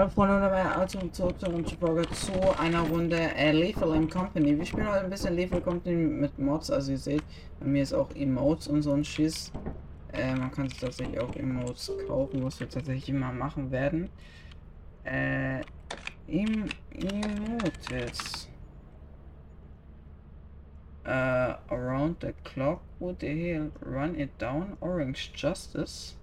Hallo Freunde und dabei also zurück zu unserer Folge zu einer Runde äh, Lethal and Company. Wir spielen heute ein bisschen Lethal Company mit Mods, also ihr seht, bei mir ist auch Emotes und so ein Schiss. Äh, man kann sich tatsächlich auch Emotes kaufen, was wir tatsächlich immer machen werden. Äh, em Emotes. Uh, around the clock would they run it down? Orange Justice.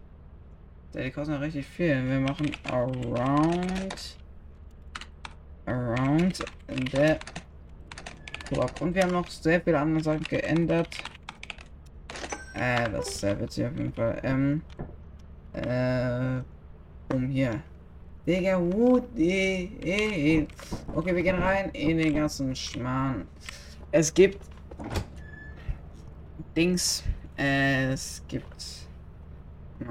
Die kosten ja richtig viel. Wir machen around around the clock. Und wir haben noch sehr viele andere Sachen geändert. Äh, das ist sehr witzig auf jeden Fall. Ähm, äh, um hier. Digga, Woody. Okay, wir gehen rein in den ganzen Schmarrn. Es gibt Dings. Äh, es gibt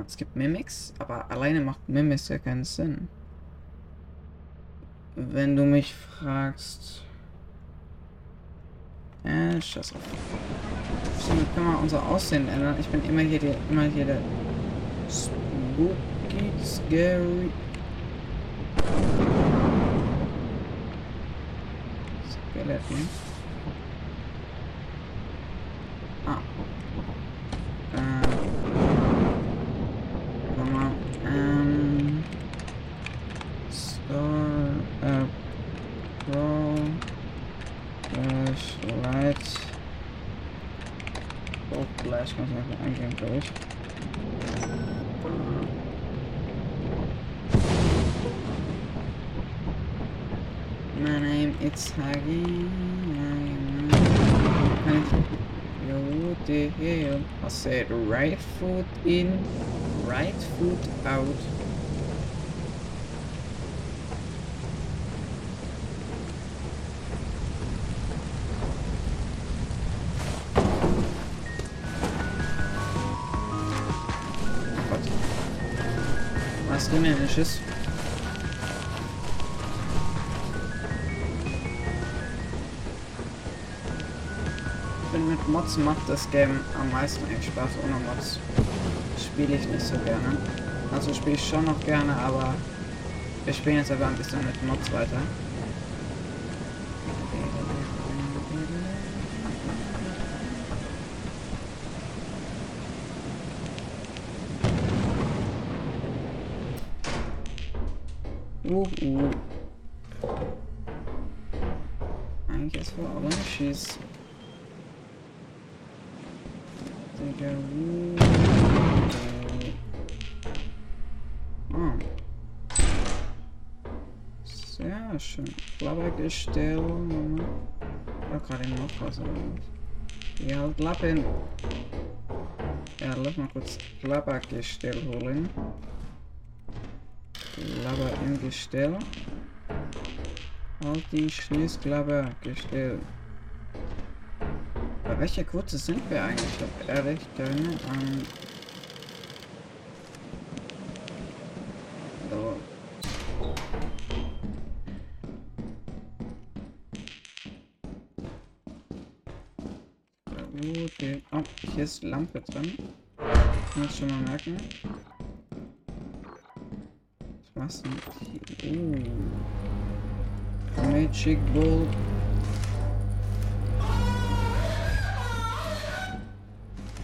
es gibt Mimics, aber alleine macht Mimics ja keinen Sinn. Wenn du mich fragst. Äh, scheiß auf. Stimmt, können wir unser Aussehen ändern. Ich bin immer hier der, immer hier der Spooky Scary. Skeleton. I said right foot in, right foot out. Schiss? Mods macht das Game am meisten eigentlich Spaß. Ohne Mods spiele ich nicht so gerne. Also spiele ich schon noch gerne, aber wir spielen jetzt aber ein bisschen mit Mods weiter. Uh, uh. Klappergestell. Da gerade noch was. Ja, halt Lappen. Ja, lass mal kurz Klappergestell holen. Klappe im Gestell. Halt die Schließklappe Gestell. Bei welcher Kurze sind wir eigentlich? Ich habe ehrlich keine Ahnung. So. Gut, oh, hier ist Lampe drin. Muss schon mal merken. Was denn? Uh. Magic Ball.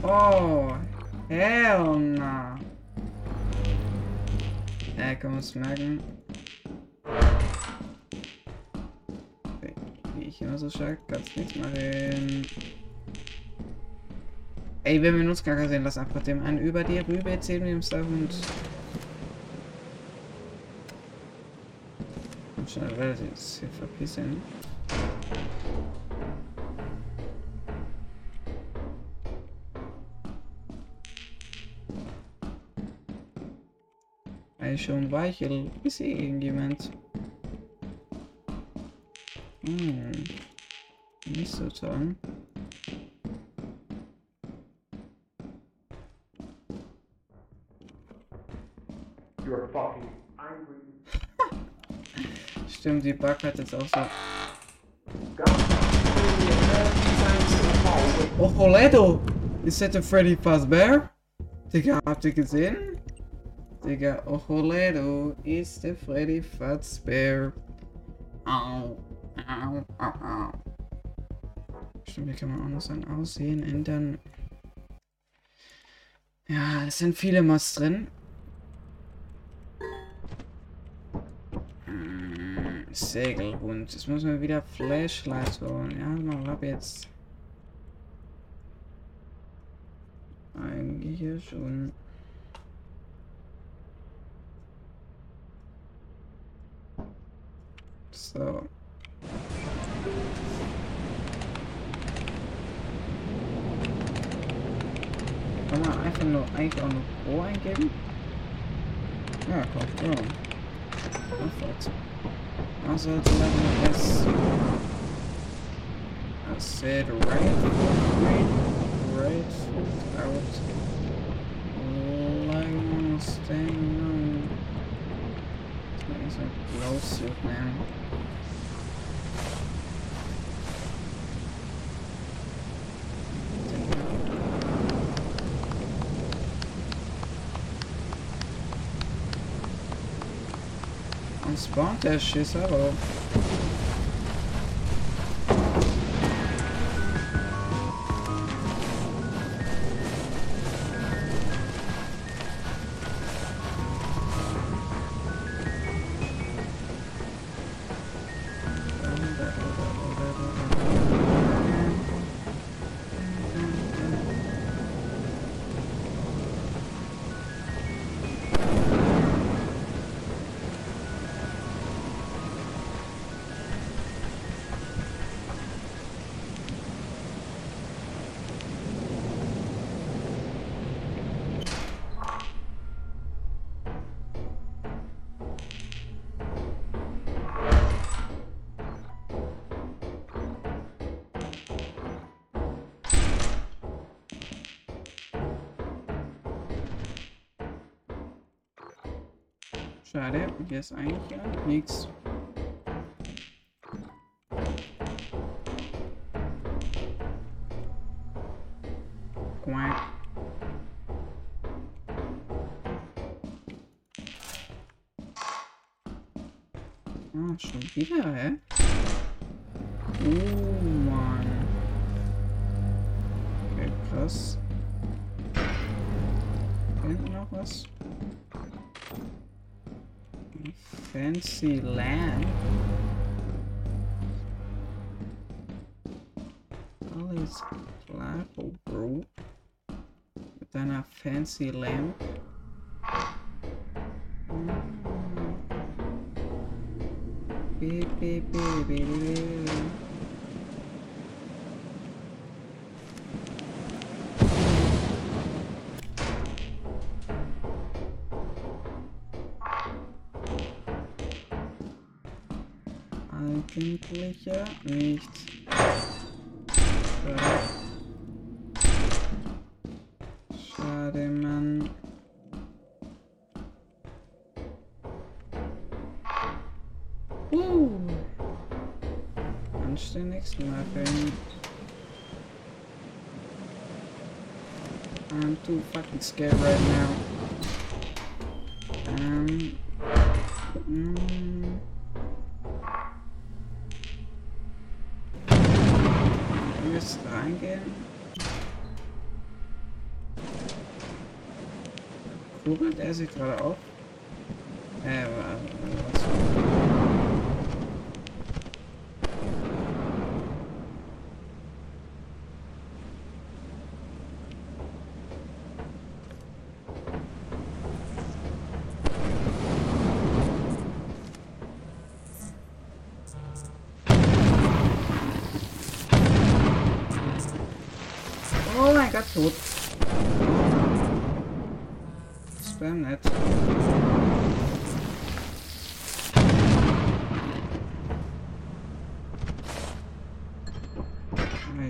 Oh, hell no. Äh, kann man es merken? Wie ich immer so schaue, kannst nichts machen. Ey, wenn wir uns gar sehen, lass einfach dem einen über dir rüber erzählen, dem Stuff und schnell werde ich jetzt hier verpissen. Ey, schon weichel. Ist hier irgendjemand? Hm. Nicht so toll. Stimmt, die Bug hat jetzt auch so. Oh, Holedo! Ist das der Freddy Fazbear? Digga, habt ihr gesehen? Digga, Ojoledo ist der Freddy Fazbear. Au, au, au, au. Stimmt, hier kann man auch noch sein Aussehen ändern. Ja, es sind viele Mods drin. Segelhund. Jetzt muss man wieder Flashlight holen. Ja, mal ab jetzt. Eigentlich ja schon. So. Kann man einfach nur eigentlich auch noch Pro eingeben? Ja, kommt Pro. Perfekt. Also Level S. I said right, right, right, out. Like staying on. It's like glow suit, man. Und spawnt der Schiss hier ist eigentlich nichts. Ah, schon wieder, hä? Oh Mann. Okay, krass. Hinten noch was? Fancy Land. All Alles klar, oh Bro. Mit deiner Fancy Lamp. Beep, beep, beep, beep, beep. Ja nicht. Schade. Schade, Mann. Uh. Anständigst machen. I'm too fucking scared right now. Kurbelt er sich gerade auf? Äh, wa- was? Oh mein Gott, tot. Das wäre nett.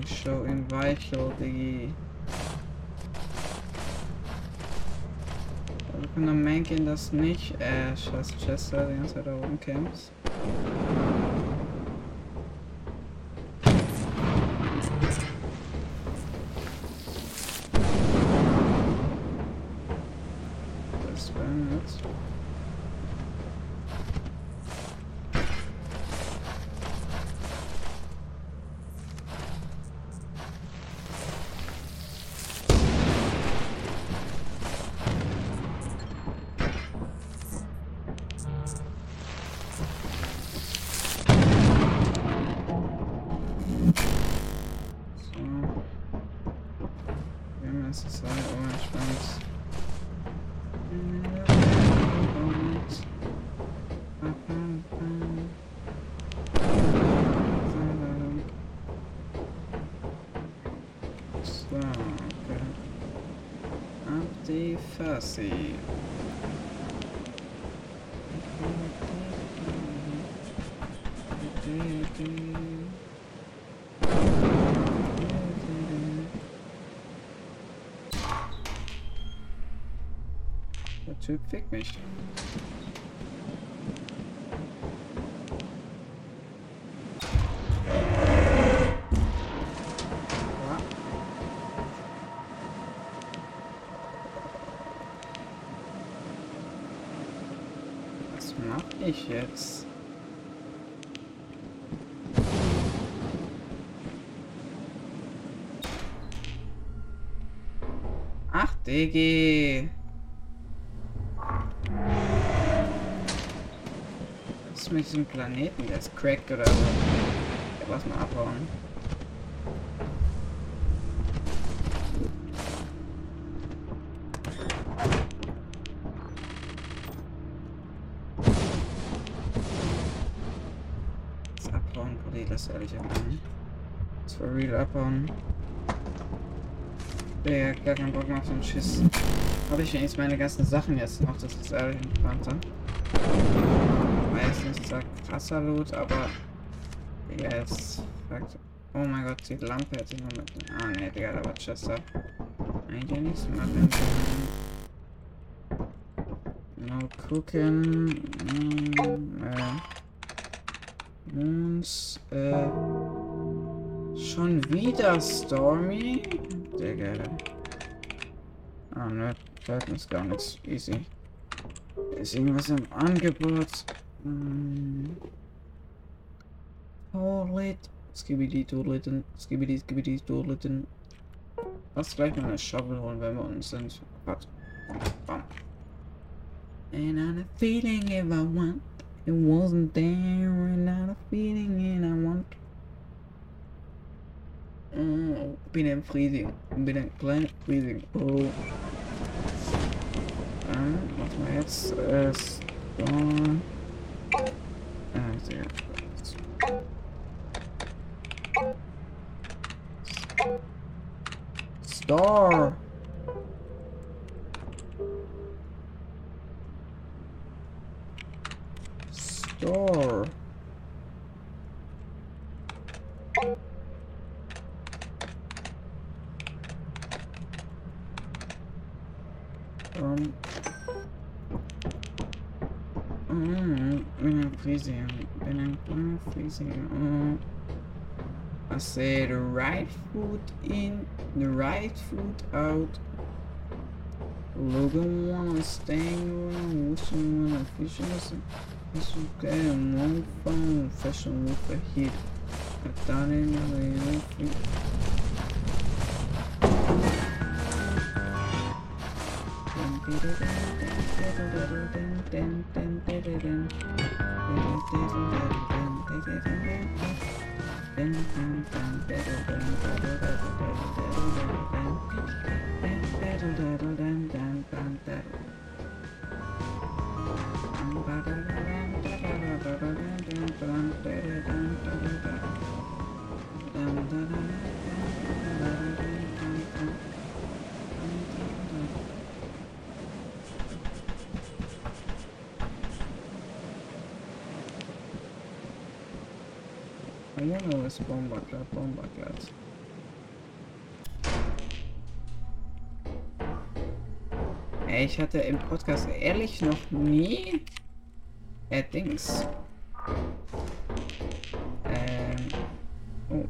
Ich schau in Weichel, Diggi. Wir können am Main gehen, das nicht. Äh, scheiß Chester, die ganze Zeit da oben camps. Was mach ich jetzt? Ach, Diggi. Was ist mit diesem Planeten? Der ist cracked oder so. Ja, lass mal abhauen. Lass ehrlich abhauen. Lass for real abhauen. Der gar keinen Bock mehr auf so einen Schiss. Habe ich wenigstens meine ganzen Sachen jetzt noch, das ist ehrlich entspannter. War jetzt nicht so krasser Loot, aber Digga, jetzt. Oh mein Gott, die Lampe hätte ich noch mit. Ah ne, Digga, da war Chester. Eigentlich nichts machen. No cooking. Mm, äh. Moons. Äh. Schon wieder Stormy? Digga. Ah ne, fällt mir gar nichts. Easy. Ist irgendwas im Angebot? Hm. Toilet. Skibidi Toileten. Skibidi Skibidi Toileten. Lass gleich mal eine Shovel holen, wenn wir uns sind. Bam. And I had a feeling if I want, it wasn't there. And I had a feeling and I want. Oh, bin im Freezing. Bin ein kleiner Freezing. Oh. Dann machen wir jetzt äh, Store. Äh, sehr gut. Store. Um. Mm, ein Freezing. Ein kleiner Freezing. Mm. I say the right foot in, the right foot out. Logan wanna stay around, wishing when I'm fishing. It's okay, I'm on phone, fashion with a hit. I thought anyway, I think. I wanna was Bomberklat, Bomberklat. Ey, ich hatte im Podcast ehrlich noch nie äh, Dings. Ähm. Oh.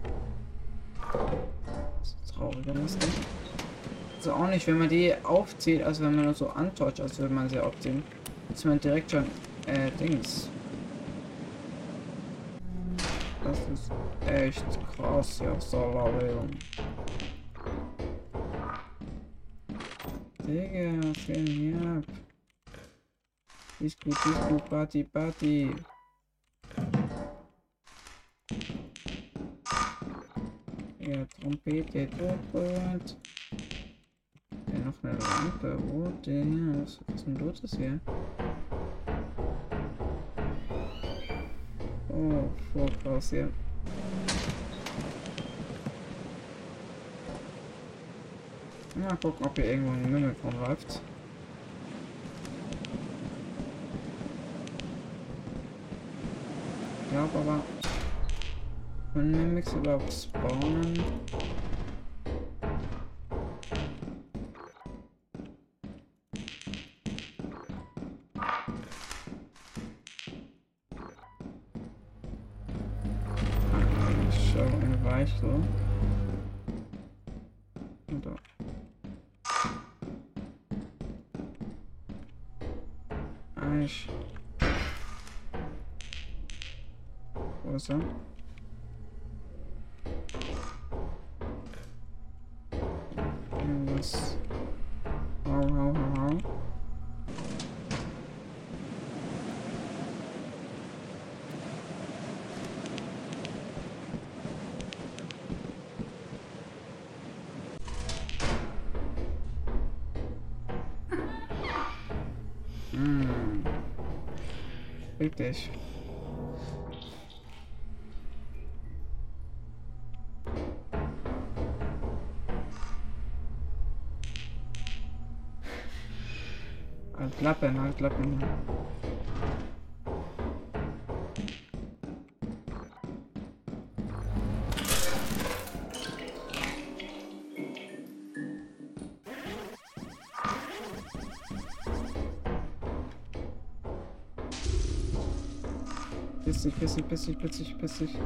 Das ist traurig, wenn das nicht. Also auch nicht, wenn man die aufzählt, also wenn man nur so antäuscht, als würde man sie aufzählen. Ist man direkt schon äh, Dings. Das ist echt krass, ja, Salarium. Digga, denn hier ab? Disco, Disco, Party, Party. Ja, Trompete, Turbot. noch eine Lampe. Oh, der. Was, was ist denn los hier? Oh, Vorkraus hier. Mal gucken, ob hier irgendwo ein Mümmel rumläuft. Ich glaube aber, wenn Mimics überhaupt spawnen. Wo ist er? Irgendwas. Hau, hau, hau, hau. Fick dich. Halt Lappen, Lappen. Piss dich, piss dich, piss dich, piss dich, piss dich.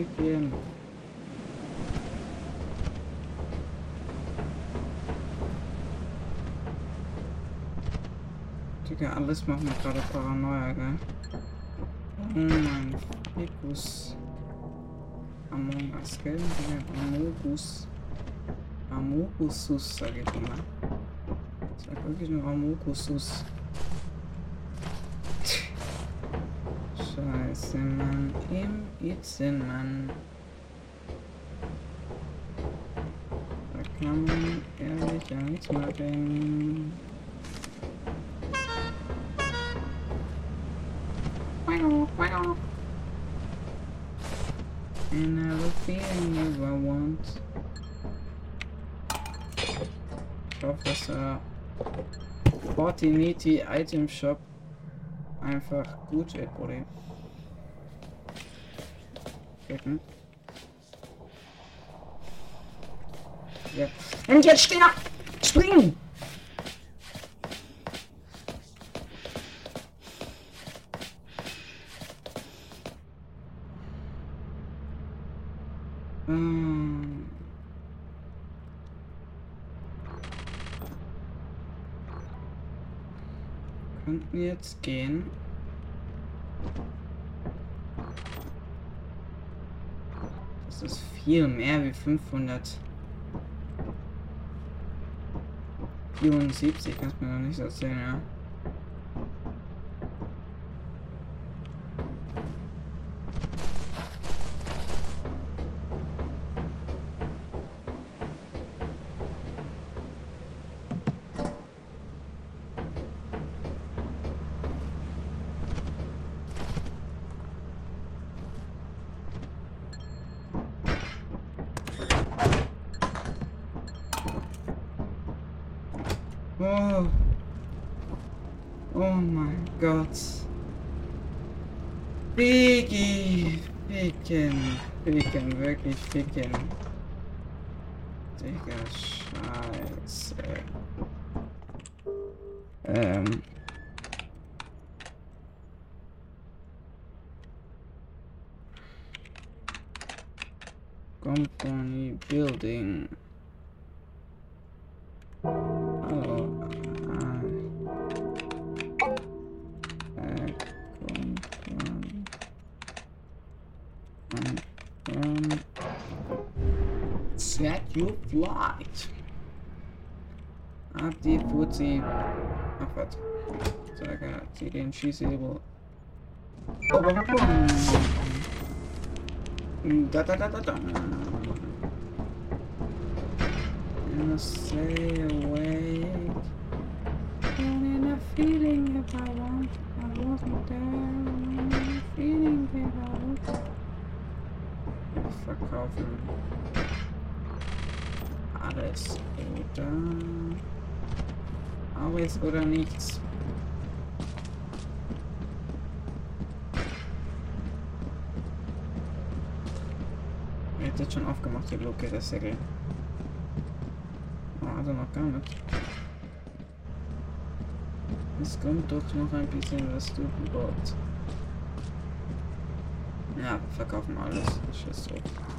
Verficken? Digga, alles macht mir gerade Paranoia, gell? Oh mein Fikus. Among Us, gell? Amogus. Amogusus, sag ich immer. Ich sag wirklich nur Amogusus. Scheiße, Mann. Im Itzen, Mann. Da kann man ehrlich ja nichts machen. And I will feeling you I want. Ich hoffe, dass Item Shop einfach gut wird, Bruder. Gucken. Ja. Und jetzt steh! Springen! Hm. Könnten wir jetzt gehen? Das ist viel mehr wie 500. 74, kannst mir noch nicht erzählen, ja. Wirklich ficken. Digga, scheiße. Ähm. Company building. Set you flight. Ab die Fuzzi. Ach Abfahrt. So, egal. Zieh den Schießhebel. Da da da da da. And I Stay awake. And in a feeling if I want, I wasn't there. In a Feeling if I was. Verkaufen. Alles oder alles oder nichts. Er hat jetzt schon aufgemacht, die Luke, der Segel. Oh, also noch gar nicht. Es kommt doch noch ein bisschen was zu Bord. Ja, verkaufen alles. Scheiß drauf.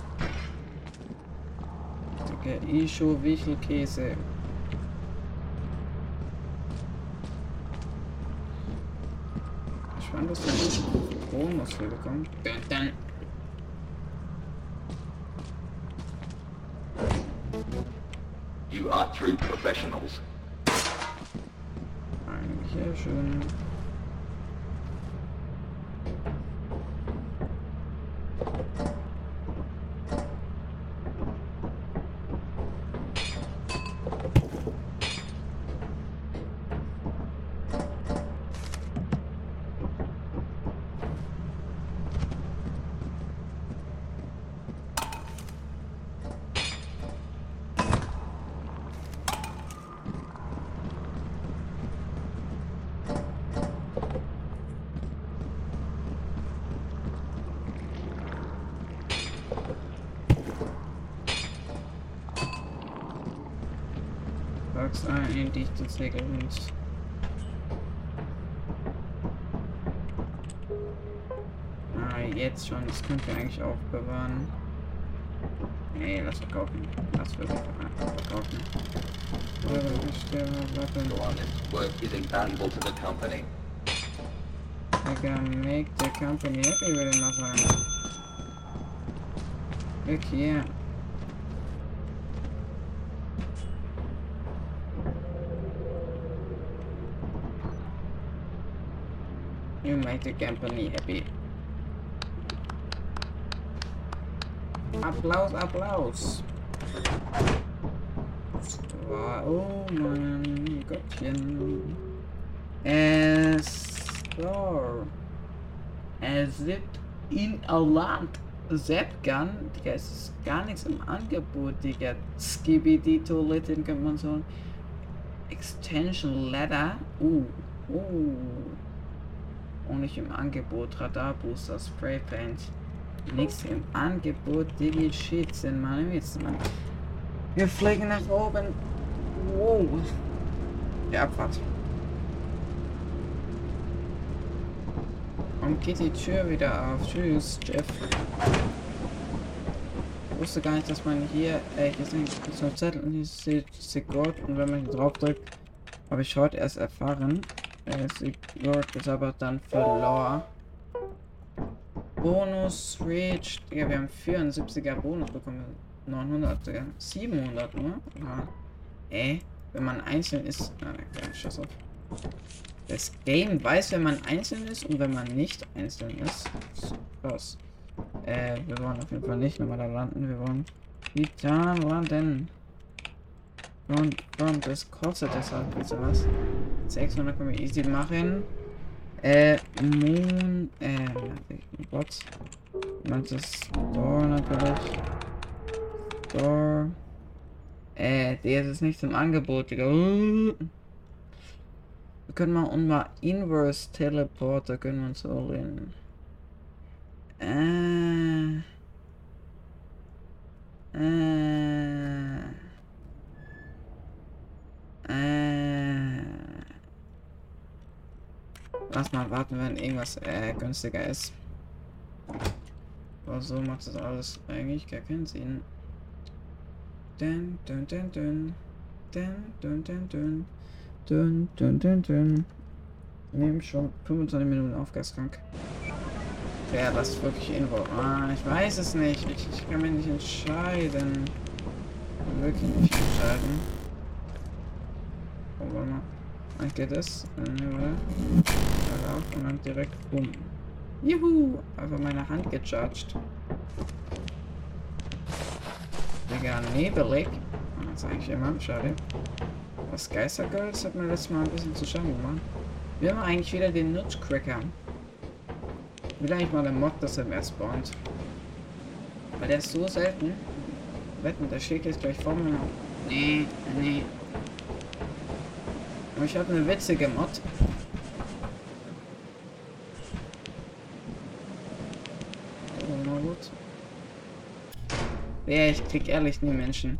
Digga, Isho Wichelkäse. Ich fand das ja Bonus hier bekommen. Dun, dun. You are true professionals. Eigentlich ja Sagst ein dichtes Segelhund. Ah, jetzt schon. Das könnt ihr eigentlich aufbewahren. Nee, lass verkaufen. Lass verkaufen. Honest work is invaluable to the company. Digga, make the company happy, mal sagen. Look here. You make the company happy. Applause, applause. Oh mein Gottchen. Es so. Es gibt in Irland Zapgun, Digga, es ist gar nichts im Angebot, Digga. Skibidi Toiletten könnte man so. Extension Ladder. Uh, uh. Nicht im Angebot. Radar Booster, Spray Paint. Nichts im Angebot, Digi Shit, sind meine Witze, Mann. Wir fliegen nach oben. Wow. Die Abfahrt. Und geht die Tür wieder auf. Tschüss, Jeff. Ich wusste gar nicht, dass man hier, äh, hier sind so Zettel und hier steht Sigurd und wenn man hier drauf drückt, habe ich heute erst erfahren. Sigurd ist aber dann verloren. Bonus reached. Ja, wir haben 74er Bonus bekommen. 900, Digga. 700 nur. Ja. Äh, wenn man einzeln ist. Na, okay, scheiß auf. Das Game weiß, wenn man einzeln ist und wenn man nicht einzeln ist. Krass. Äh, wir wollen auf jeden Fall nicht nochmal da landen. Wir wollen wieder landen. Und, und das kostet deshalb, wisst ihr was? 600 können wir easy machen. Äh, Moon, äh, Gott. Ist Store natürlich. Store. Äh, der ist nicht im Angebot, Digga. Wir können mal und mal Inverse Teleporter können wir uns holen. Äh. Äh. Äh. Lass mal warten, wenn irgendwas äh, günstiger ist. Aber so macht das alles eigentlich gar keinen Sinn. Dun, dun, dun, dun. Dun, dun, dun, dun. Dun, dun, dun, dun. Nehmen schon 25 Minuten Aufgaskrank. Ja, das wirklich Info. Ah, ich weiß es nicht. Ich, ich kann mich nicht entscheiden. Wirklich nicht entscheiden. Oh, warte mal. Dann geht es. Äh, und dann direkt um. Juhu! Einfach meine Hand gecharged. Digga, nebelig. Das ist eigentlich immer schade. Das Geistergirls hat mir letztes Mal ein bisschen zu schaden gemacht. Wir haben eigentlich wieder den Nutcracker. Will eigentlich mal der Mod, dass er mehr spawnt. Weil der ist so selten. Wetten, der steht jetzt gleich vor mir. Nee, nee. Ich habe eine witzige Mod. Oh. Ja, ich krieg ehrlich nie Menschen.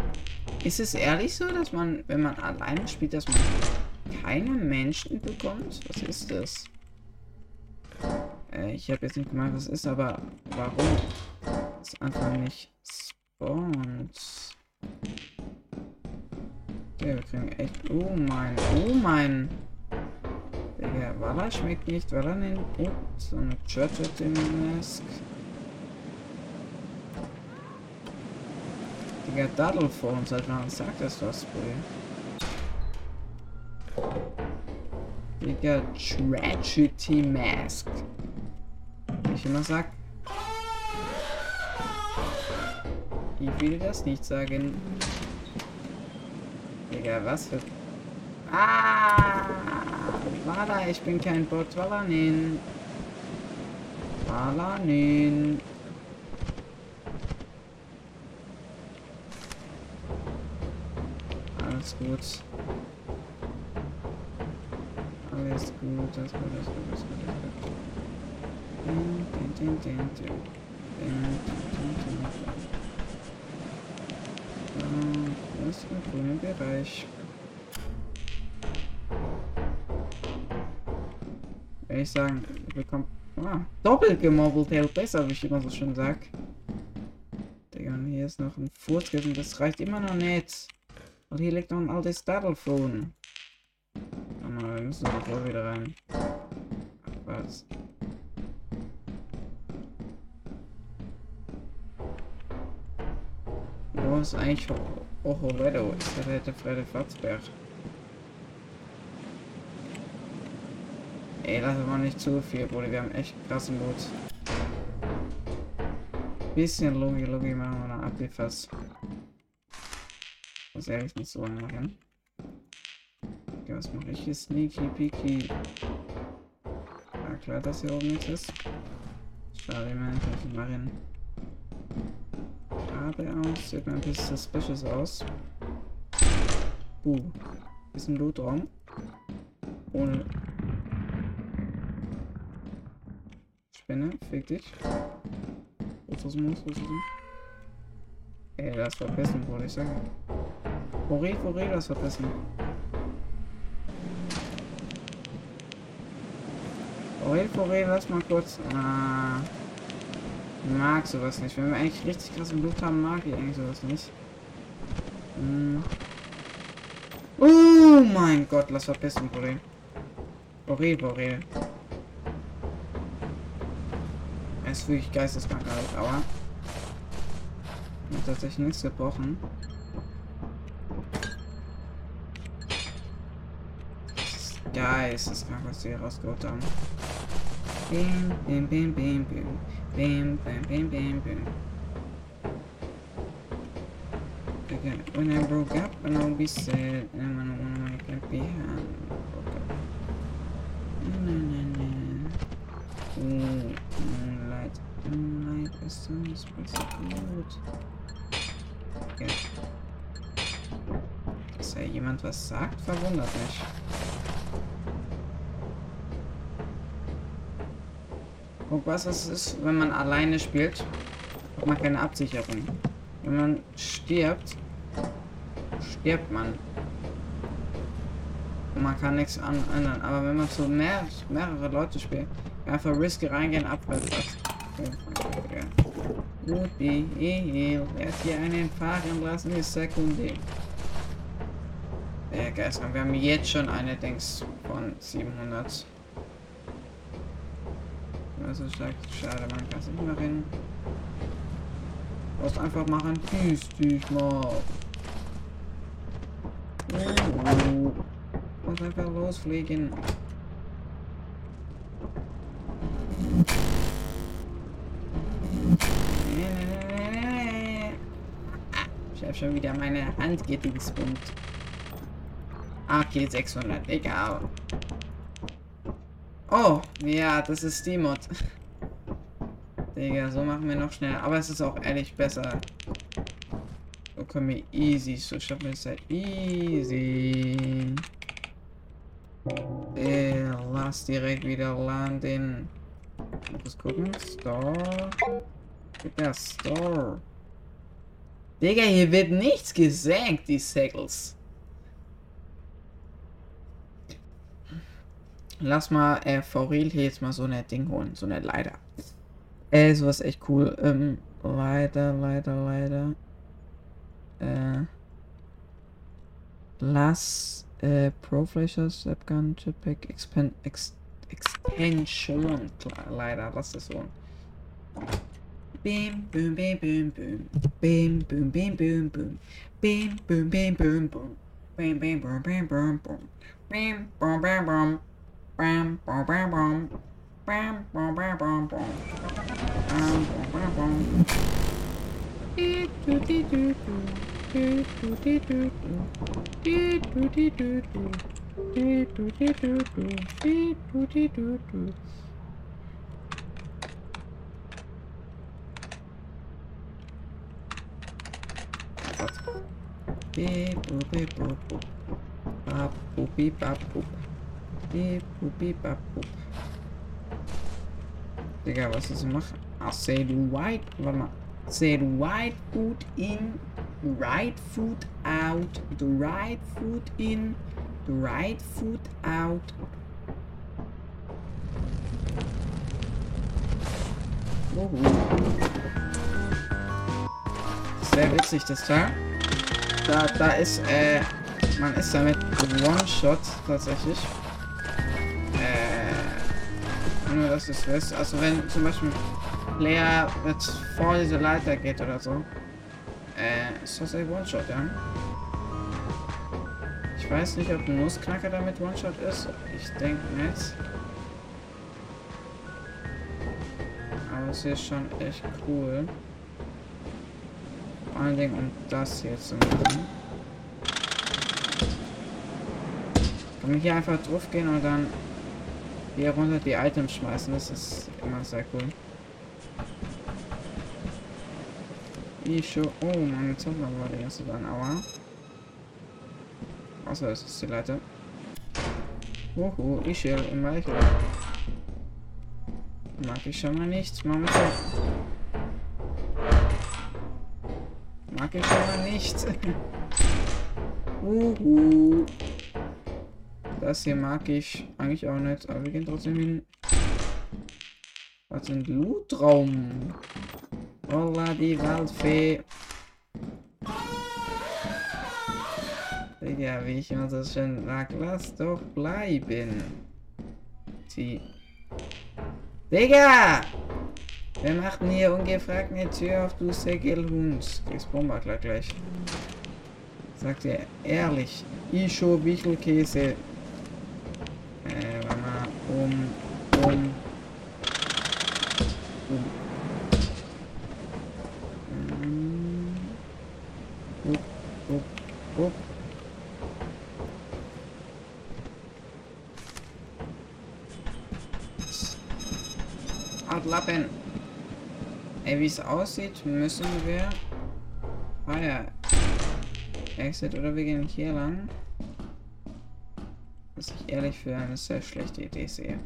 Ist es ehrlich so, dass man, wenn man alleine spielt, dass man keine Menschen bekommt? Was ist das? Äh, ich habe jetzt nicht gemeint, was ist, aber warum? Das einfach nicht spawnt. Okay, wir kriegen echt... Oh mein... Oh mein... Digga, Walla schmeckt nicht, er den... Oh, so eine Churchill-Mask. Digga, Daddle vor uns, Alter. Sag das was, Boy. Digga, Tragedy Mask. Ich immer sag. Ich will das nicht sagen. Digga, was für... Ah! Wala, ich bin kein Bot. Walanin. Walanin. Alles gut. Alles gut, alles gut, alles gut, alles gut, alles gut. Dun, dun. Dun, dun, dun, dun, dun. Ah, Das ist im grünen Bereich. Ich sagen, bekommt ah, doppelt gemobbelt, hält besser, wie ich immer so schön sag. Digga, hier ist noch ein Furz und das reicht immer noch nicht. Und hier liegt noch ein altes Daddlephone. Aber wir müssen sofort wieder rein. Ach, was? Wo ist eigentlich Ohoredo? Ist der der Fredde Fatzberg? Ey, das war nicht zu viel, Bruder. Wir haben echt krassen Loot. Bisschen Logi, Logi machen wir noch abgefasst. Muss ehrlich nicht so lange machen. Okay, was mache ich hier? Sneaky Peaky. Ja, klar, dass hier oben nichts ist. Schade, man, ich mal rein. Schade aus, sieht mir ein bisschen suspicious aus. Buh. Ist ein Lootraum. Ohne. Spinne, fick dich. Rotosmus, Rotosmus. Ey, das verpissen, wollte ich sagen. Fori, Fori, das verpissen. Fori, Fori, lass mal kurz. Ah. Mag sowas nicht. Wenn wir eigentlich richtig krass im Blut haben, mag ich eigentlich sowas nicht. Hm. Oh mein Gott, lass verpissen, Fori. Fori, Fori. Er ist wirklich geisteskrank alt, aber. Hat tatsächlich nichts gebrochen. Geisteskrank, was die hier rausgeholt haben. Bim, bim, bim, bim, bim. Bim, bim, bim, bim, bim. Again, when I broke up, and I'll be sad, and when I wanna make it behind. Broke up. Na, na, na. Ooh, moonlight, moonlight, the sun is pretty good. Okay. Dass ja jemand was sagt, verwundert mich. Guck, was es ist, wenn man alleine spielt, hat man keine Absicherung. Wenn man stirbt, stirbt man. Und man kann nichts ändern. Aber wenn man zu mehr, mehrere Leute spielt, einfach risky reingehen, abwärts. Gut, die Heal. Er hat hier einen fahren lassen, ist Sekunde. Der Geist, wir haben jetzt schon eine Dings von 700. Also sagt, schade, man kann es nicht mehr rennen. Musst einfach machen, piss dich mal. Oh. Muss einfach losfliegen. Ich habe schon wieder meine Hand gedingsbummt. AK 600, egal. Oh, ja, das ist die Mod. Digga, so machen wir noch schneller. Aber es ist auch ehrlich besser. So können wir easy. So schaffen wir es halt easy. Äh, lass direkt wieder landen. Muss gucken. Store. Gibt der Store. Digga, hier wird nichts gesenkt, die Sackles. Lass mal äh, for real hier jetzt mal so eine Ding holen. So eine Leiter. Äh, sowas echt cool. Ähm, leider, leider, leider. Äh. Lass äh, Proflasher, Stepgun, Jetpack, Expand, Ex, Extension. Leider, lass das so. Bim, boom, bim, boom, boom. Bim, boom, bim, boom, boom. Bim, boom, bim, boom, boom. Bim, bim, boom, bim, boom, boom. Bim, boom, bim, boom. Beep, boop, beep, boop, boop. Bap, boop, beep, bap, boop. Boop, beep, bap, boop. Digga, was ist machen? I'll say the right, warte mal. Say the right foot in, right foot out, the right foot in, the right foot out. Uhu. Sehr witzig, das Teil. Da, da ist, äh, man ist damit One-Shot tatsächlich. Nur dass es wisst. Also wenn zum Beispiel Player jetzt vor diese Leiter geht oder so, äh, ist das ein One-Shot, ja. Ich weiß nicht, ob ein Nussknacker damit One-Shot ist. Ich denke nicht. Aber es ist schon echt cool. Vor allen Dingen, um das hier zu machen. Kann ich hier einfach drauf gehen und dann hier runter die Items schmeißen. Das ist immer sehr cool. Ich schon. Oh, meine Zauber war die erste dann, aber. Außer es ist die Leiter. Uhu, ich im Weichel. Mag ich schon mal nicht. Momentan. Mag ich schon mal nicht. Uhu. Das hier mag ich eigentlich auch nicht, aber wir gehen trotzdem hin. Was sind Lootraum? Holla die Waldfee. Digga, wie ich immer so schön sag, lass doch bleiben. Sie. Digga! Wer macht denn hier ungefragt eine Tür auf, du Segelhund? Kriegst Bomber gleich gleich. Sagt ihr ehrlich, Ischo Wichelkäse. Äh, warte mal, um, um, um. Mm. Up, up, up. Lappen. Ey, wie es aussieht, müssen wir... Ah ja. Exit oder wir gehen hier lang. Was ich ehrlich für eine sehr schlechte Idee sehe.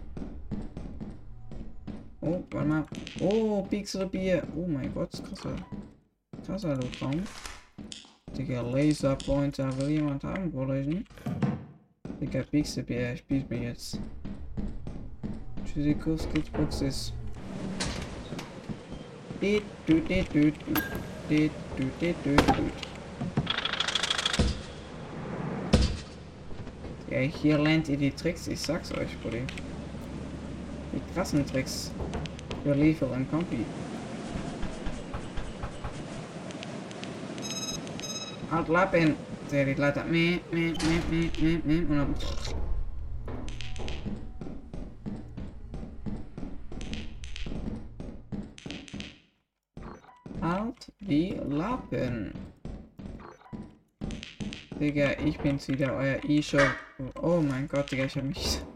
Oh, warte mal. Oh, Pixel Bier. Oh mein Gott, krasser. Krasser Lootraum. Digga, Laser Pointer. Will jemand haben, Kollegen? Digga, Pixel Bier. Ich biete mir jetzt. Tschüssikowski Box ist. Ja, hier lernt ihr die Tricks, ich sag's euch, Buddy. Die krassen Tricks Lethal und Compi. Halt Lappen. Sehe die Leiter. Meh, meh, meh, meh, meh, meh. Und dann. Lappen. Digga, ich bin's wieder, euer E-Show. Oh mein Gott, Digga, ich hab mich...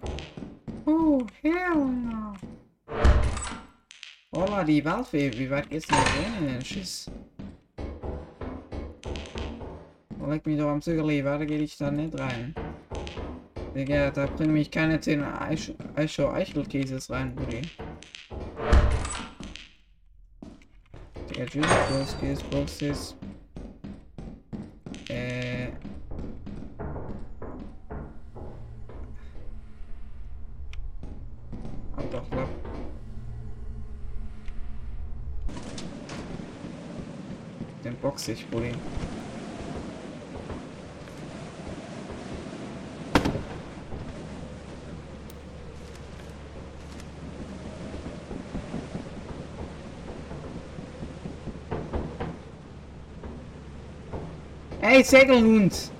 Oh, hell no. Holla, die Waldfee, wie weit geht's denn? Schiss. Oh, leck mich doch am Zügerli, weiter gehe ich da nicht rein. Digga, da bringen mich keine 10 Eischow Eichelkäses rein, Buddy. Tschüss, Boxes, Boxes. Äh... Halt doch. Den box ich, Buddy. Ey, Segelhund!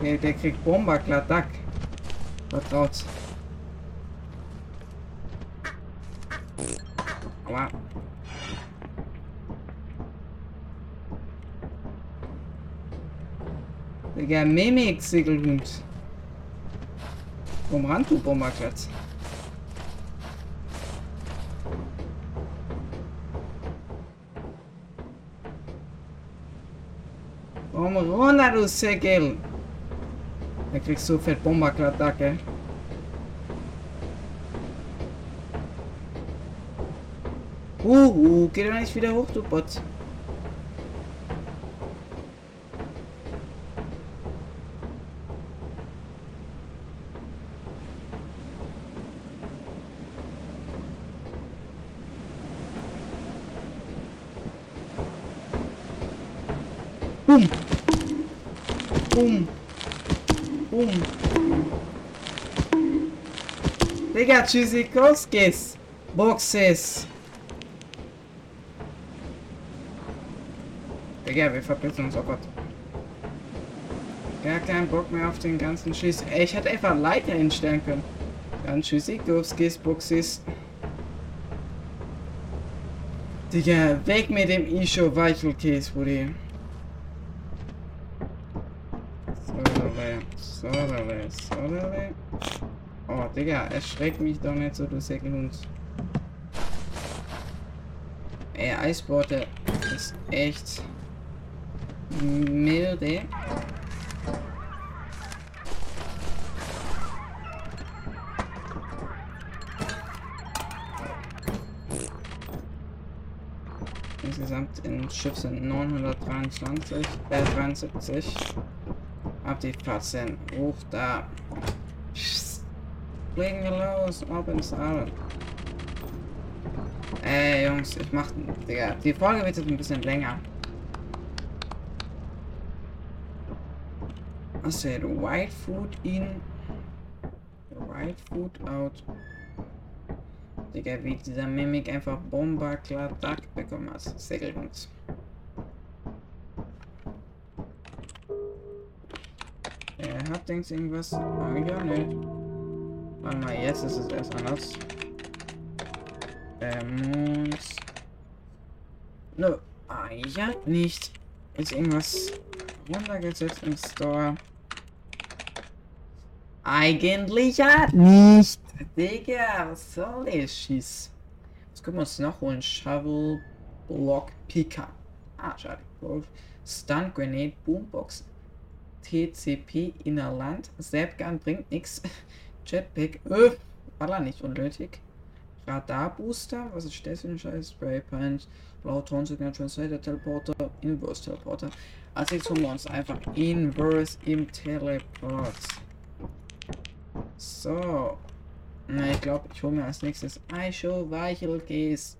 Der, der kriegt Bomber, Kladak. Vertraut. Aua. Digga, Mimik, Segelhund. Komm ran, du Bomberklatz. Komm runter, du Säckel! Da kriegst du fett Bomberklattacke. Uh, uh, geh doch nicht wieder hoch, du Bot. Boom. Boom. Boom. Digga, Tschüssikowskis. Boxes. Digga, wir verpissen uns, oh Gott. Gar keinen Bock mehr auf den ganzen Schiss. Ey, ich hätte einfach Leiter hinstellen können. Dann Tschüssikowskis, Boxes. Digga, weg mit dem Isho Weichelkäse, Buddy. Sorry, sorry, sorry. Oh, Digga, erschreck mich doch nicht so, du Säckelhund. Ey, Eisborte ist echt milde. Insgesamt im Schiff sind 923, äh 73. Ab die 14. Hoch da. Legen wir los, ab ins All. Ey, Jungs, ich mach. Digga, die Folge wird jetzt ein bisschen länger. I said white food in. White food out. Digga, wie dieser Mimik einfach Bomber klar bekommen hat. Segelhund. Er hat denkst irgendwas. Oh, ja, ne. Warte mal, jetzt ist es erst anders. Er muss. No. Ah, ja, nicht. Ist irgendwas runtergesetzt im Store. Eigentlich ja nicht. Digga, was soll das Schiss? Jetzt können wir uns noch holen. Shovel Block Picker. Ah, schade. Stun Grenade Boombox. TCP Innerland. Zapgun bringt nix. Jetpack. Öh, war nicht unnötig. Radar Booster. Was ist das für ein Scheiß? Spraypaint. Blautron Signal Translator Teleporter. Inverse Teleporter. Also jetzt holen wir uns einfach Inverse im Teleport. So. Na, ich glaube, ich hole mir als nächstes Eishow Weichelkäse.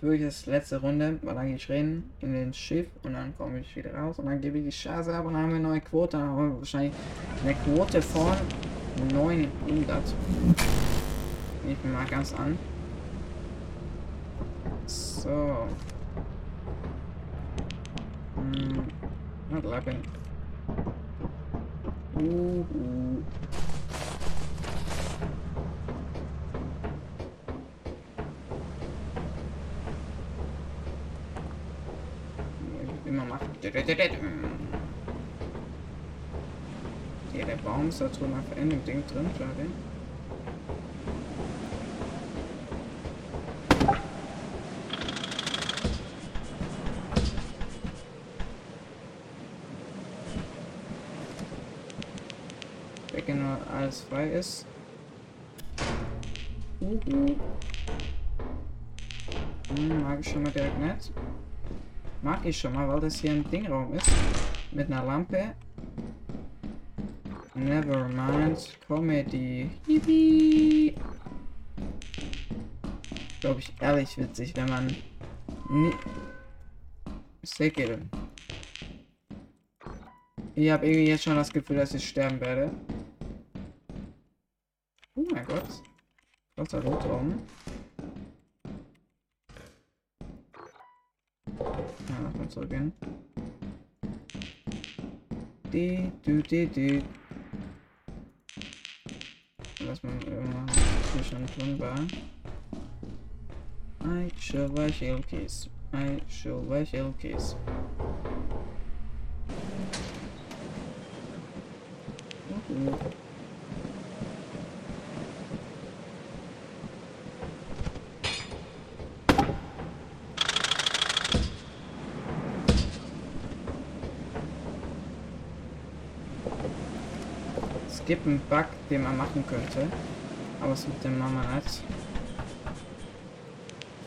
Für ich das letzte Runde, weil dann gehe ich rein in den Schiff und dann komme ich wieder raus und dann gebe ich die Chance ab und dann haben wir eine neue Quote. Dann haben wir wahrscheinlich eine Quote von 900. Ich bin mal ganz an. So. Hm. Not lapping. Uh, uh. Immer machen. Ja, der Baum ist da drin auf in dem Ding drin. Wenn nur alles frei ist. Uhu. Hm, mag ich schon mal direkt nicht. Mag ich schon mal, weil das hier ein Dingraum ist. Mit einer Lampe. Never mind. Comedy. Yippie. Glaube ich ehrlich witzig, wenn man. Säcke. Ich habe irgendwie jetzt schon das Gefühl, dass ich sterben werde. Oh mein Gott. Großer Rotraum. Ja, lass mal zurückgehen. Die, du, die, die. Lass mal irgendwann zwischen tun war. I show Vashil Keys. I show Vashil Keys. Uh -uh. Gibt einen Bug, den man machen könnte. Aber es mit dem Mama nicht.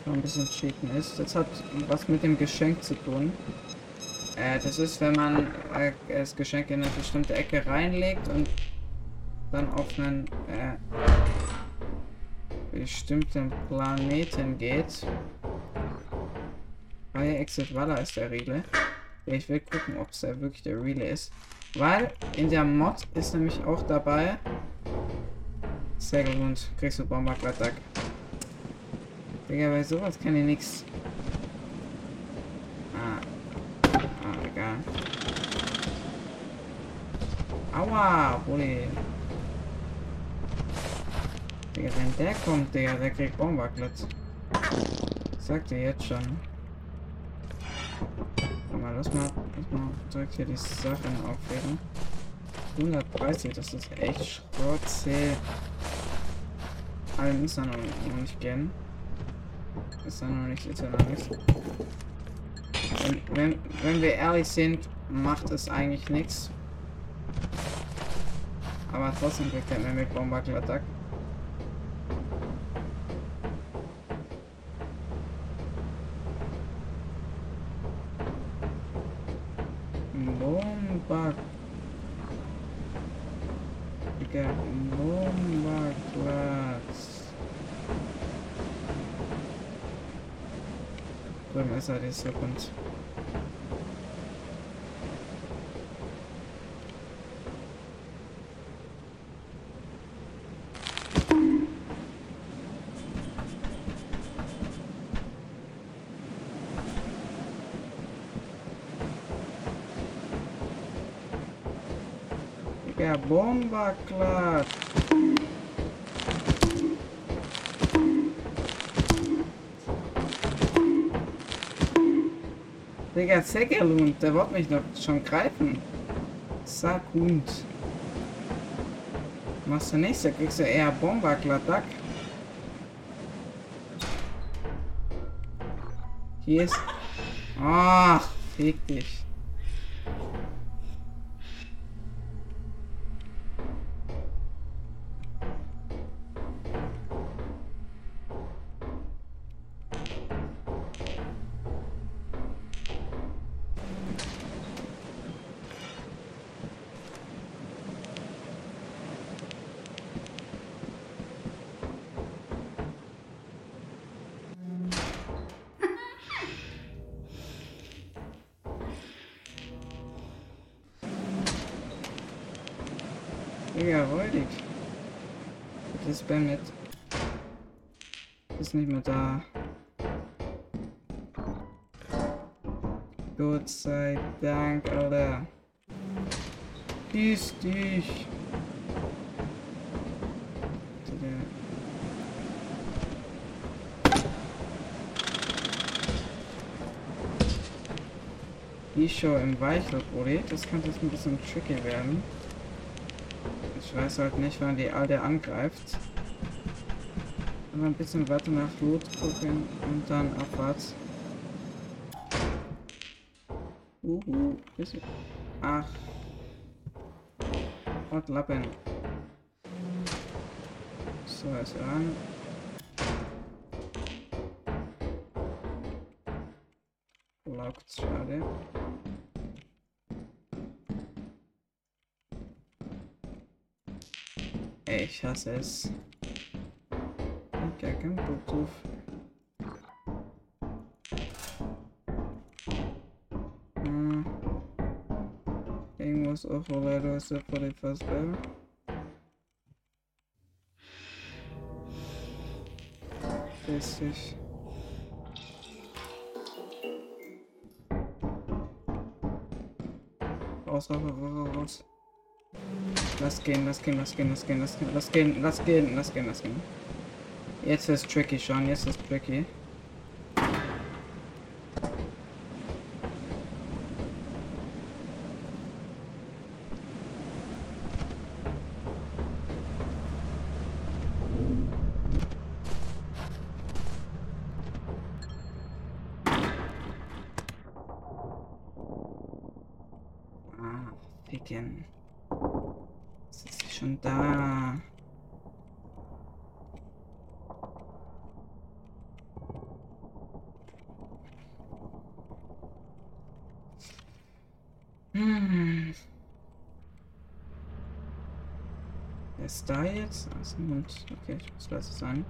Ein bisschen cheaten ist. Das hat was mit dem Geschenk zu tun. Äh, das ist, wenn man äh, das Geschenk in eine bestimmte Ecke reinlegt und dann auf einen äh, bestimmten Planeten geht. Fire Exit Walla ist der Riegel. Ich will gucken, ob es da wirklich der Riegel ist. Weil in der Mod ist nämlich auch dabei. Sehr gut, kriegst du Bomberklattack. Digga, bei sowas kann ich nix. Ah. Ah, egal. Aua, Bulli. Digga, wenn der kommt, Digga, der kriegt Bomberklotz. Sagt ihr jetzt schon. Guck mal, lass mal, lass mal direkt hier die Sachen aufheben. 130, das ist echt Schrotze. Allem ist er noch, noch nicht gern. Ist er noch nicht, ist er noch nicht. Wenn, wenn, wenn wir ehrlich sind, macht es eigentlich nichts. Aber trotzdem kriegt er mir mit Bombardier-Attack. Bomba. Digga, Bombaplatz. Drüben ist er, die Sekund. Digga, Bomba klar. Digga, Zegelund, der wird mich doch schon greifen. Sakund. Machst du nichts, da kriegst du eher Bomberklattack. Hier ist... Ach, fick dich. Die Show im Weichel-Prolet, das könnte jetzt ein bisschen tricky werden. Ich weiß halt nicht, wann die Alte angreift. Aber ein bisschen weiter nach Loot gucken und dann abwärts. Uhu, bisschen. Ach. Und Lappen. So, ist ran. das ist. Kijk hem, Poptoef. Hmm. Game was awful later except for the first battle. Richtig. Außer raus. Lass gehen, lass gehen, lass gehen, lass gehen, lass gehen, lass gehen, lass gehen, lass gehen, lass gehen. Jetzt ist tricky schon, jetzt ist tricky. niemals. Okay, ich muss leise sein.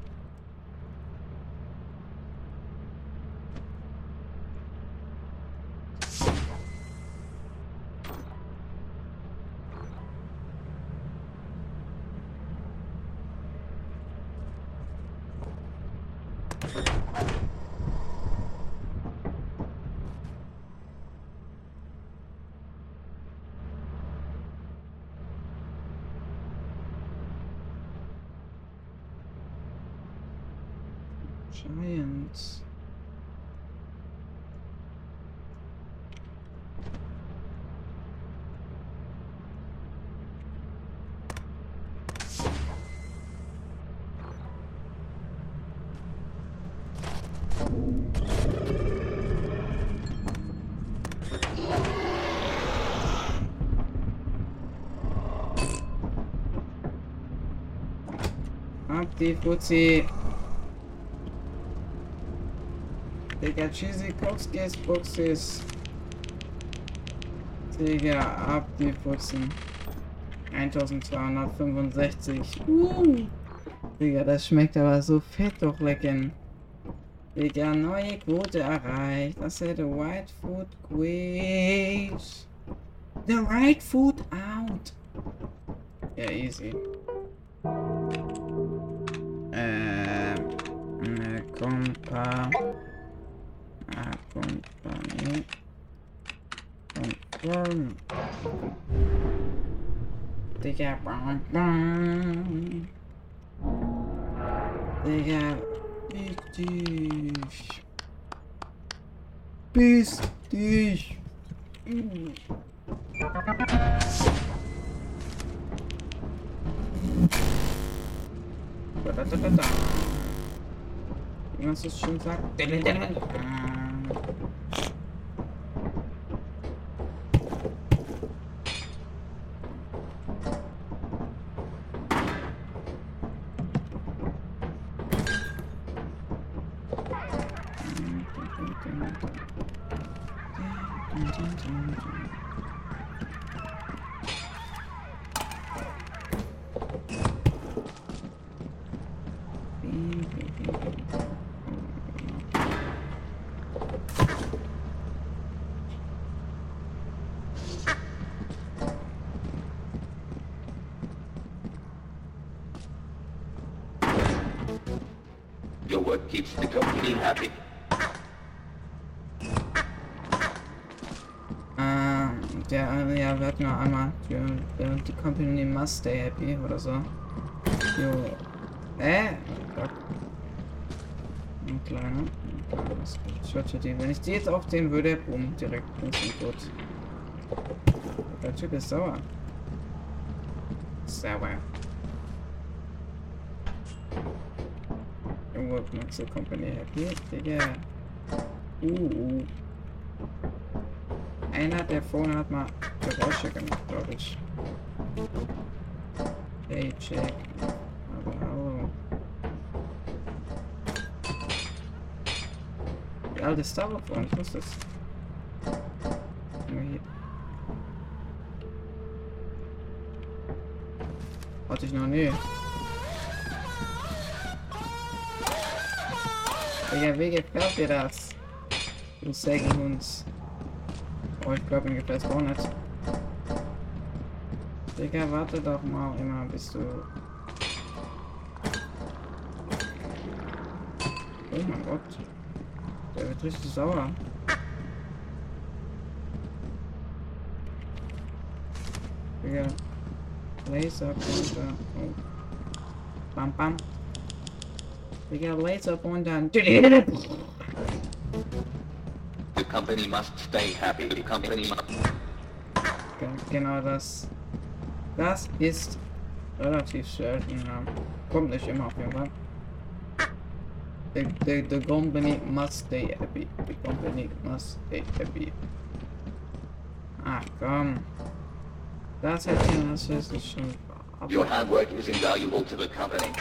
Die Fuzzi. Digga, Cheesy Coxcase Boxes. Digga, ab die Putzen. 1265. Uh. Digga, das schmeckt aber so fett doch lecken. Digga, neue Quote erreicht. Das ist der White Food Quiz. The right food out. Ja, easy. acompa, acompanhe, conforme, diga bombom, diga pistis, pistis. Tá, tá, tá, tá. Nasıl suçum var? Deli deli. Work keeps the company happy. Der, ja, wir hatten noch einmal, die, die, Company must stay happy oder so. Jo. Äh? Oh Gott. Ein kleiner. Ich würde die, wenn ich die jetzt aufsehen würde, boom, direkt instant gut. Der Typ ist sauer. Sauer. Work makes the company happy, Digga. Uh, uh. Einer der vorne hat mal Geräusche gemacht, glaube ich. Hey, check. Aber hallo. Die alte Star Wars, ich wusste es. Hatte ich noch nie. Digga, wie gefällt dir das? Du Sägenhund. Oh, ich glaube, mir gefällt es auch nicht. Digga, warte doch mal immer, bis du... Oh mein Gott. Der wird richtig sauer. Digga. Laser runter. Oh. Bam, bam. Digga, Laser runter. The company must stay happy. The company must... Gen- Genau das. Das ist relativ selten. Kommt nicht immer auf jeden Fall. The, the, the company must stay happy. The company must stay happy. Ach komm. Das hätte ich ist schon. Your hard work is invaluable to the company.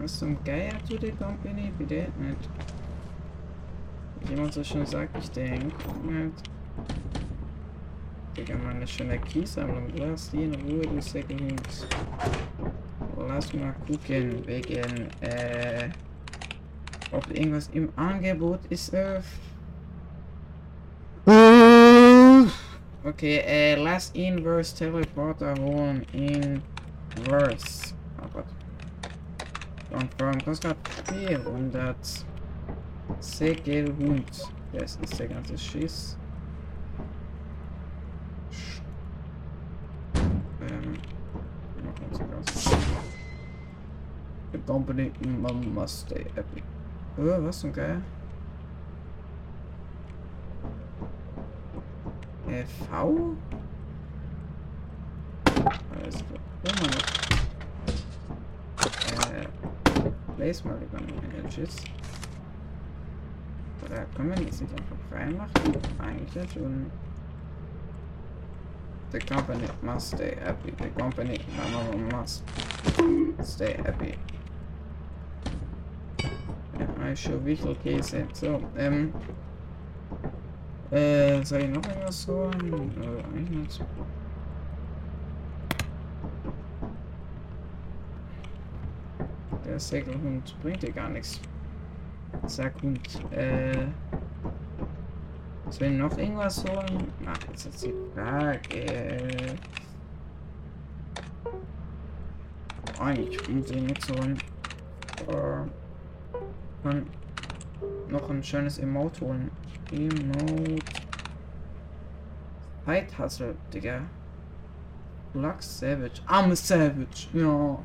Was zum Geier zu der Company? Bitte nicht. Wie jemand so schon sagt, ich denke nicht. Digga, mal eine schöne Keysammlung. Lass die in Ruhe, du Säckelhund. Lass mal gucken, wegen, äh, ob irgendwas im Angebot ist. Äh, okay, äh, lass Inverse Teleporter holen. Inverse. Gott. Confirm, kostet grad 400. Säckelhund. Das ist der ganze Schiss. Ähm. The company must stay happy. Oh, was zum Geil? Äh, V? Alles klar. Oh mein Gott. Äh, place mal noch Images. Oder können wir das nicht einfach reinmachen? Eigentlich schon. The company must stay happy. The company must stay happy. Ich show Wichtel Käse. So, ähm. Äh, soll ich noch irgendwas holen? Äh, eigentlich nicht. Der Segelhund bringt dir gar nichts. Sag Hund. Äh. Soll ich noch irgendwas holen? Ach, jetzt ist die Frage. Eigentlich muss ich nichts holen. Äh, kann noch ein schönes Emote holen. Emote. Fight Digga. Black Savage. I'm a Savage. Ja.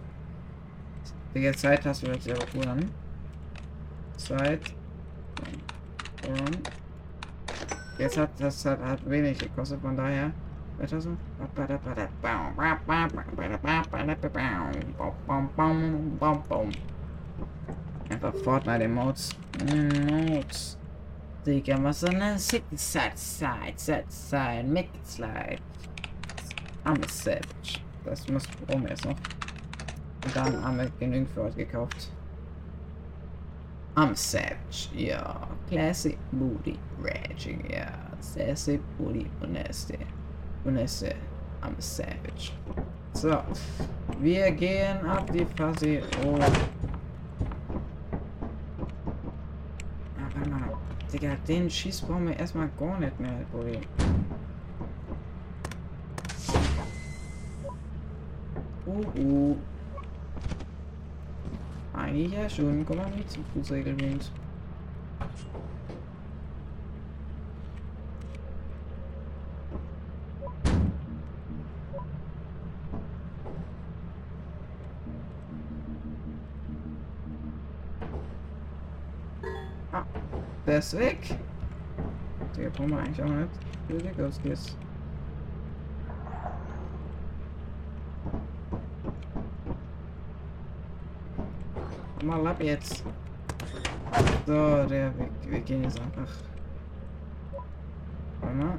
Digga, Zeit hast du jetzt an. Zeit. Und. Jetzt hat das hat, hat wenig gekostet, von daher. Weiter so. Einfach Fortnite Emotes. Emotes. Digga, was so eine City Side Side Side Side Make it slide. I'm a savage. Das muss oben erst noch. Und dann haben wir genügend für euch gekauft. I'm savage, ja. Classic booty raging, ja. Sassy booty und. Und nasty. I'm savage. So. Wir gehen ab die Fassi hoch. Ah, warte mal. Digga, den Schieß brauchen wir erstmal gar nicht mehr, Buddy. Uh, uh. Eigentlich ja schon. Komm mal nicht zum Fußregelwind. Ah, der ist weg. Der brauchen wir eigentlich auch nicht. Wie weg ausgehst. Mal ab jetzt. So, der, wir, wir gehen jetzt einfach. Warte mal.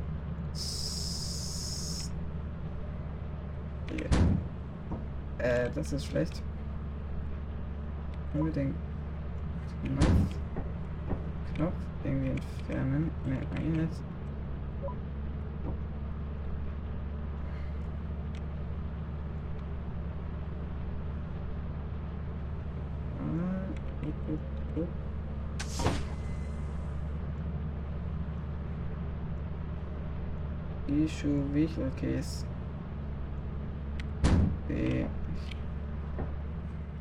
Hier. Äh, das ist schlecht. Unbedingt. Knopf. Knopf irgendwie entfernen. Ne, eigentlich nicht. Issue Vehicle Case. B.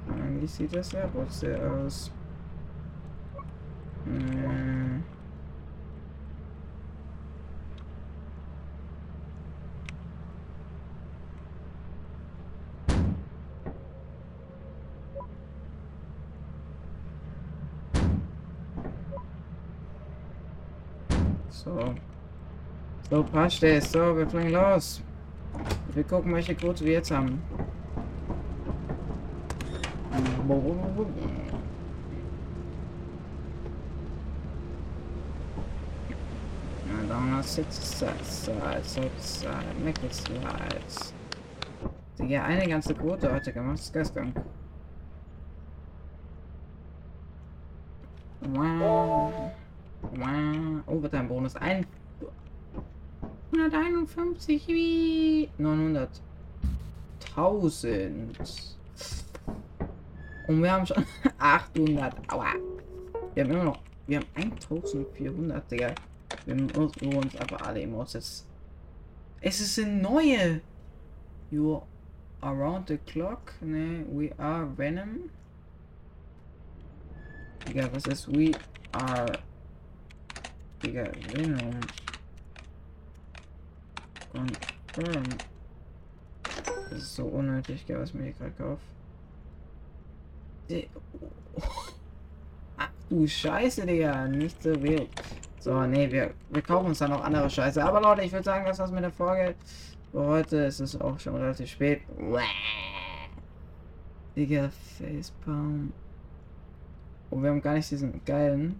Eigentlich sieht das ja sehr aus. Hm. So. So, passt es. So, wir fliegen los. Wir gucken, welche Quote wir jetzt haben. Ja, dann sitzt Sides, outside, Nickel Slides. Digga, eine ganze Quote heute gemacht, ist geisteskrank. Wow. Wow. Oh, wird ein Bonus. Ein 151 wie 900. 1000. Und wir haben schon 800. Aua. Wir haben immer noch. Wir haben 1400, Digga. Wir müssen uns aber alle jetzt. Es ist eine neue. You around the clock. Ne, we are Venom. Digga, was ist we are. Digga, Venom. Confirm. Das ist so unnötig, gell, was mir hier gerade kauft. Die- Ach du Scheiße, Digga. Nicht so wild. So, nee, wir, wir kaufen uns dann noch andere Scheiße. Aber Leute, ich würde sagen, das war's mit der Folge. Für heute ist es auch schon relativ spät. Digga, Facepalm. Und wir haben gar nicht diesen geilen.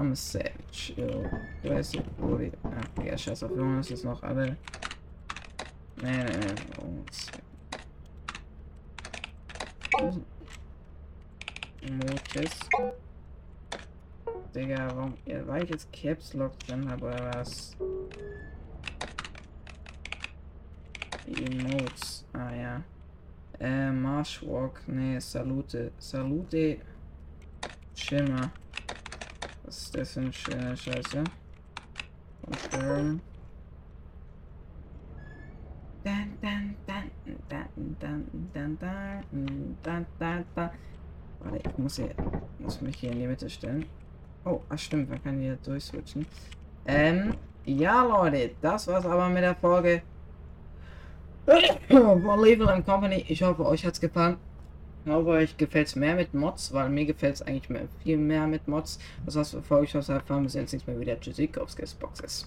I'm a savage. Yo. Du weißt, wo die. Ach, Digga, scheiß auf, holen uns jetzt noch alle. Nee, nee, nee. uns- Motis. Digga, warum. Ja, weil ich jetzt Caps Lock drin habe oder was? Emotes. Ah ja. Äh, Marshwalk. Nee, Salute. Salute. Schimmer. Was ist das für eine schöne Scheiße? Confirm. Dann, dann, dann, dann, dann, dann, dann, dann, dann, dann. Warte, ich muss hier, muss mich hier in die Mitte stellen. Oh, ach stimmt, man kann hier durchswitchen. Ähm, ja Leute, das war's aber mit der Folge von Level Company. Ich hoffe, euch hat's gefallen glaube euch gefällt es mehr mit Mods, weil mir gefällt es eigentlich mehr, viel mehr mit Mods. Das heißt, bevor ich was erfahren, wir sehen uns nächstes Mal wieder. Tschüssi, Kopskes Boxes.